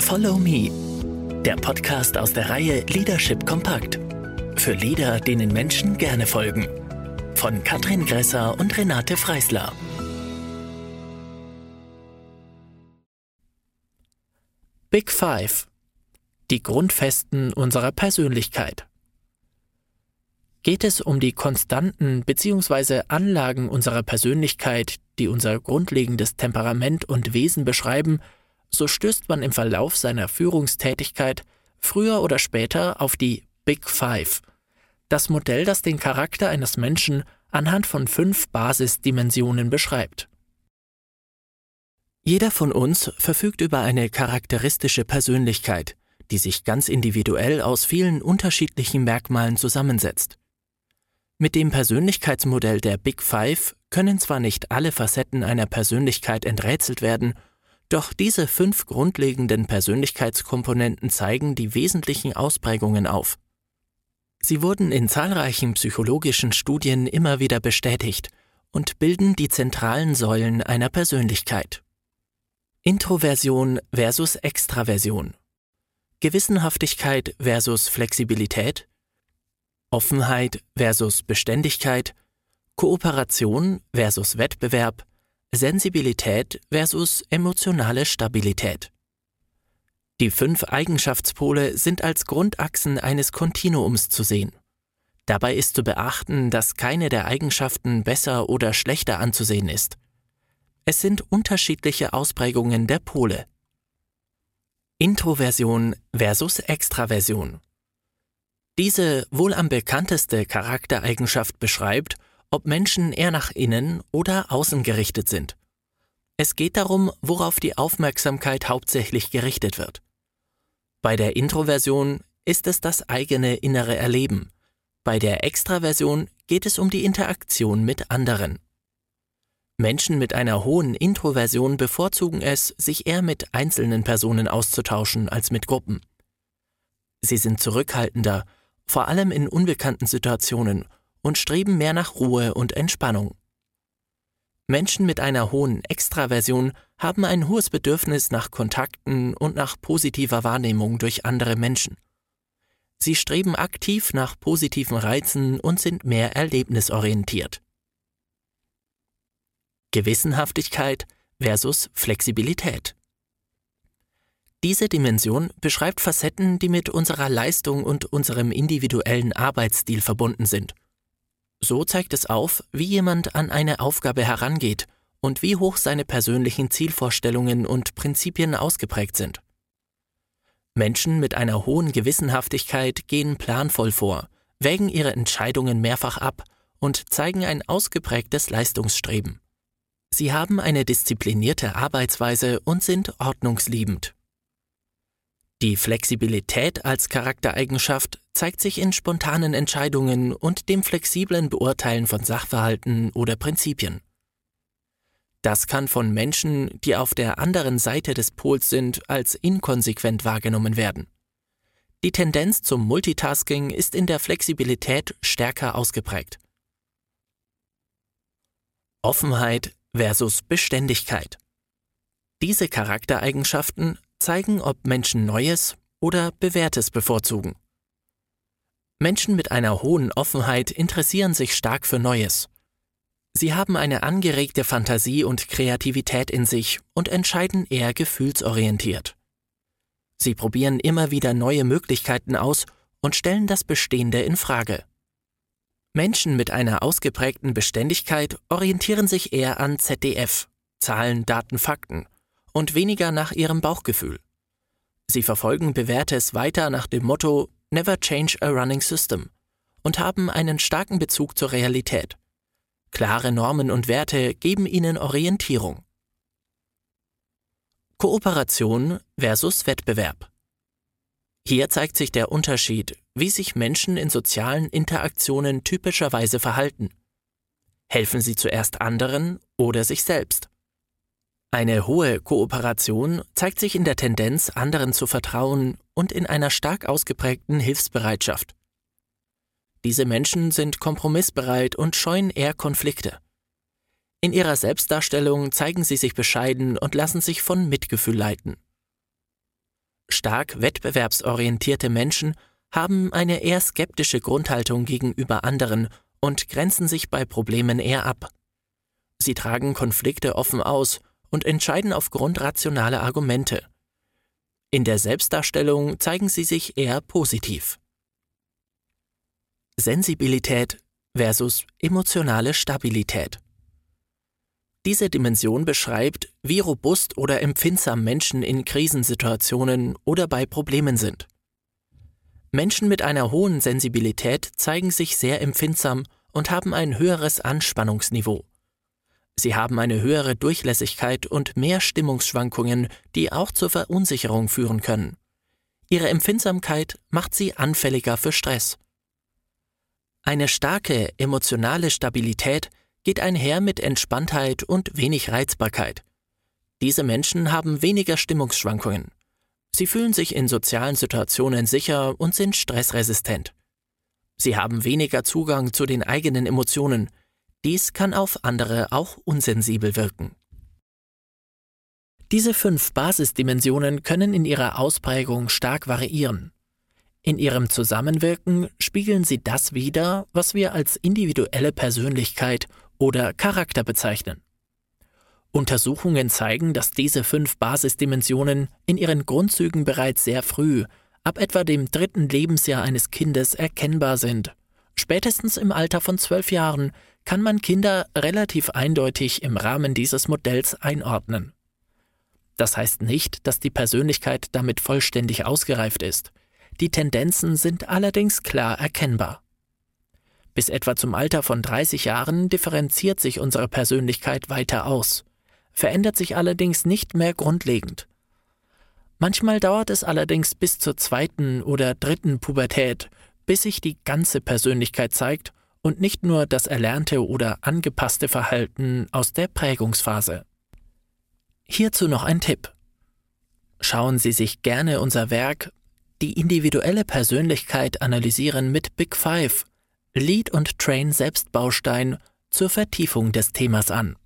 Follow Me, der Podcast aus der Reihe Leadership Kompakt. Für Leader, denen Menschen gerne folgen. Von Katrin Gresser und Renate Freisler. Big Five. Die Grundfesten unserer Persönlichkeit. Geht es um die Konstanten bzw. Anlagen unserer Persönlichkeit, die unser grundlegendes Temperament und Wesen beschreiben, so stößt man im Verlauf seiner Führungstätigkeit früher oder später auf die Big Five, das Modell, das den Charakter eines Menschen anhand von fünf Basisdimensionen beschreibt. Jeder von uns verfügt über eine charakteristische Persönlichkeit, die sich ganz individuell aus vielen unterschiedlichen Merkmalen zusammensetzt. Mit dem Persönlichkeitsmodell der Big Five können zwar nicht alle Facetten einer Persönlichkeit enträtselt werden, doch diese fünf grundlegenden Persönlichkeitskomponenten zeigen die wesentlichen Ausprägungen auf. Sie wurden in zahlreichen psychologischen Studien immer wieder bestätigt und bilden die zentralen Säulen einer Persönlichkeit. Introversion versus Extraversion. Gewissenhaftigkeit versus Flexibilität. Offenheit versus Beständigkeit. Kooperation versus Wettbewerb. Sensibilität versus emotionale Stabilität. Die fünf Eigenschaftspole sind als Grundachsen eines Kontinuums zu sehen. Dabei ist zu beachten, dass keine der Eigenschaften besser oder schlechter anzusehen ist. Es sind unterschiedliche Ausprägungen der Pole. Introversion versus Extraversion. Diese wohl am bekannteste Charaktereigenschaft beschreibt, ob Menschen eher nach innen oder außen gerichtet sind. Es geht darum, worauf die Aufmerksamkeit hauptsächlich gerichtet wird. Bei der Introversion ist es das eigene innere Erleben. Bei der Extraversion geht es um die Interaktion mit anderen. Menschen mit einer hohen Introversion bevorzugen es, sich eher mit einzelnen Personen auszutauschen als mit Gruppen. Sie sind zurückhaltender, vor allem in unbekannten Situationen und streben mehr nach Ruhe und Entspannung. Menschen mit einer hohen Extraversion haben ein hohes Bedürfnis nach Kontakten und nach positiver Wahrnehmung durch andere Menschen. Sie streben aktiv nach positiven Reizen und sind mehr erlebnisorientiert. Gewissenhaftigkeit versus Flexibilität. Diese Dimension beschreibt Facetten, die mit unserer Leistung und unserem individuellen Arbeitsstil verbunden sind so zeigt es auf, wie jemand an eine Aufgabe herangeht und wie hoch seine persönlichen Zielvorstellungen und Prinzipien ausgeprägt sind. Menschen mit einer hohen Gewissenhaftigkeit gehen planvoll vor, wägen ihre Entscheidungen mehrfach ab und zeigen ein ausgeprägtes Leistungsstreben. Sie haben eine disziplinierte Arbeitsweise und sind ordnungsliebend. Die Flexibilität als Charaktereigenschaft zeigt sich in spontanen Entscheidungen und dem flexiblen Beurteilen von Sachverhalten oder Prinzipien. Das kann von Menschen, die auf der anderen Seite des Pols sind, als inkonsequent wahrgenommen werden. Die Tendenz zum Multitasking ist in der Flexibilität stärker ausgeprägt. Offenheit versus Beständigkeit. Diese Charaktereigenschaften zeigen, ob Menschen Neues oder Bewährtes bevorzugen. Menschen mit einer hohen Offenheit interessieren sich stark für Neues. Sie haben eine angeregte Fantasie und Kreativität in sich und entscheiden eher gefühlsorientiert. Sie probieren immer wieder neue Möglichkeiten aus und stellen das Bestehende in Frage. Menschen mit einer ausgeprägten Beständigkeit orientieren sich eher an ZDF, Zahlen, Daten, Fakten und weniger nach ihrem Bauchgefühl. Sie verfolgen Bewährtes weiter nach dem Motto Never change a running system und haben einen starken Bezug zur Realität. Klare Normen und Werte geben ihnen Orientierung. Kooperation versus Wettbewerb. Hier zeigt sich der Unterschied, wie sich Menschen in sozialen Interaktionen typischerweise verhalten. Helfen sie zuerst anderen oder sich selbst? Eine hohe Kooperation zeigt sich in der Tendenz, anderen zu vertrauen und in einer stark ausgeprägten Hilfsbereitschaft. Diese Menschen sind kompromissbereit und scheuen eher Konflikte. In ihrer Selbstdarstellung zeigen sie sich bescheiden und lassen sich von Mitgefühl leiten. Stark wettbewerbsorientierte Menschen haben eine eher skeptische Grundhaltung gegenüber anderen und grenzen sich bei Problemen eher ab. Sie tragen Konflikte offen aus und entscheiden aufgrund rationaler Argumente. In der Selbstdarstellung zeigen sie sich eher positiv. Sensibilität versus emotionale Stabilität. Diese Dimension beschreibt, wie robust oder empfindsam Menschen in Krisensituationen oder bei Problemen sind. Menschen mit einer hohen Sensibilität zeigen sich sehr empfindsam und haben ein höheres Anspannungsniveau. Sie haben eine höhere Durchlässigkeit und mehr Stimmungsschwankungen, die auch zur Verunsicherung führen können. Ihre Empfindsamkeit macht sie anfälliger für Stress. Eine starke emotionale Stabilität geht einher mit Entspanntheit und wenig Reizbarkeit. Diese Menschen haben weniger Stimmungsschwankungen. Sie fühlen sich in sozialen Situationen sicher und sind stressresistent. Sie haben weniger Zugang zu den eigenen Emotionen. Dies kann auf andere auch unsensibel wirken. Diese fünf Basisdimensionen können in ihrer Ausprägung stark variieren. In ihrem Zusammenwirken spiegeln sie das wider, was wir als individuelle Persönlichkeit oder Charakter bezeichnen. Untersuchungen zeigen, dass diese fünf Basisdimensionen in ihren Grundzügen bereits sehr früh, ab etwa dem dritten Lebensjahr eines Kindes, erkennbar sind. Spätestens im Alter von zwölf Jahren kann man Kinder relativ eindeutig im Rahmen dieses Modells einordnen. Das heißt nicht, dass die Persönlichkeit damit vollständig ausgereift ist. Die Tendenzen sind allerdings klar erkennbar. Bis etwa zum Alter von 30 Jahren differenziert sich unsere Persönlichkeit weiter aus, verändert sich allerdings nicht mehr grundlegend. Manchmal dauert es allerdings bis zur zweiten oder dritten Pubertät, bis sich die ganze Persönlichkeit zeigt und nicht nur das erlernte oder angepasste Verhalten aus der Prägungsphase. Hierzu noch ein Tipp. Schauen Sie sich gerne unser Werk Die individuelle Persönlichkeit analysieren mit Big Five Lead und Train Selbstbaustein zur Vertiefung des Themas an.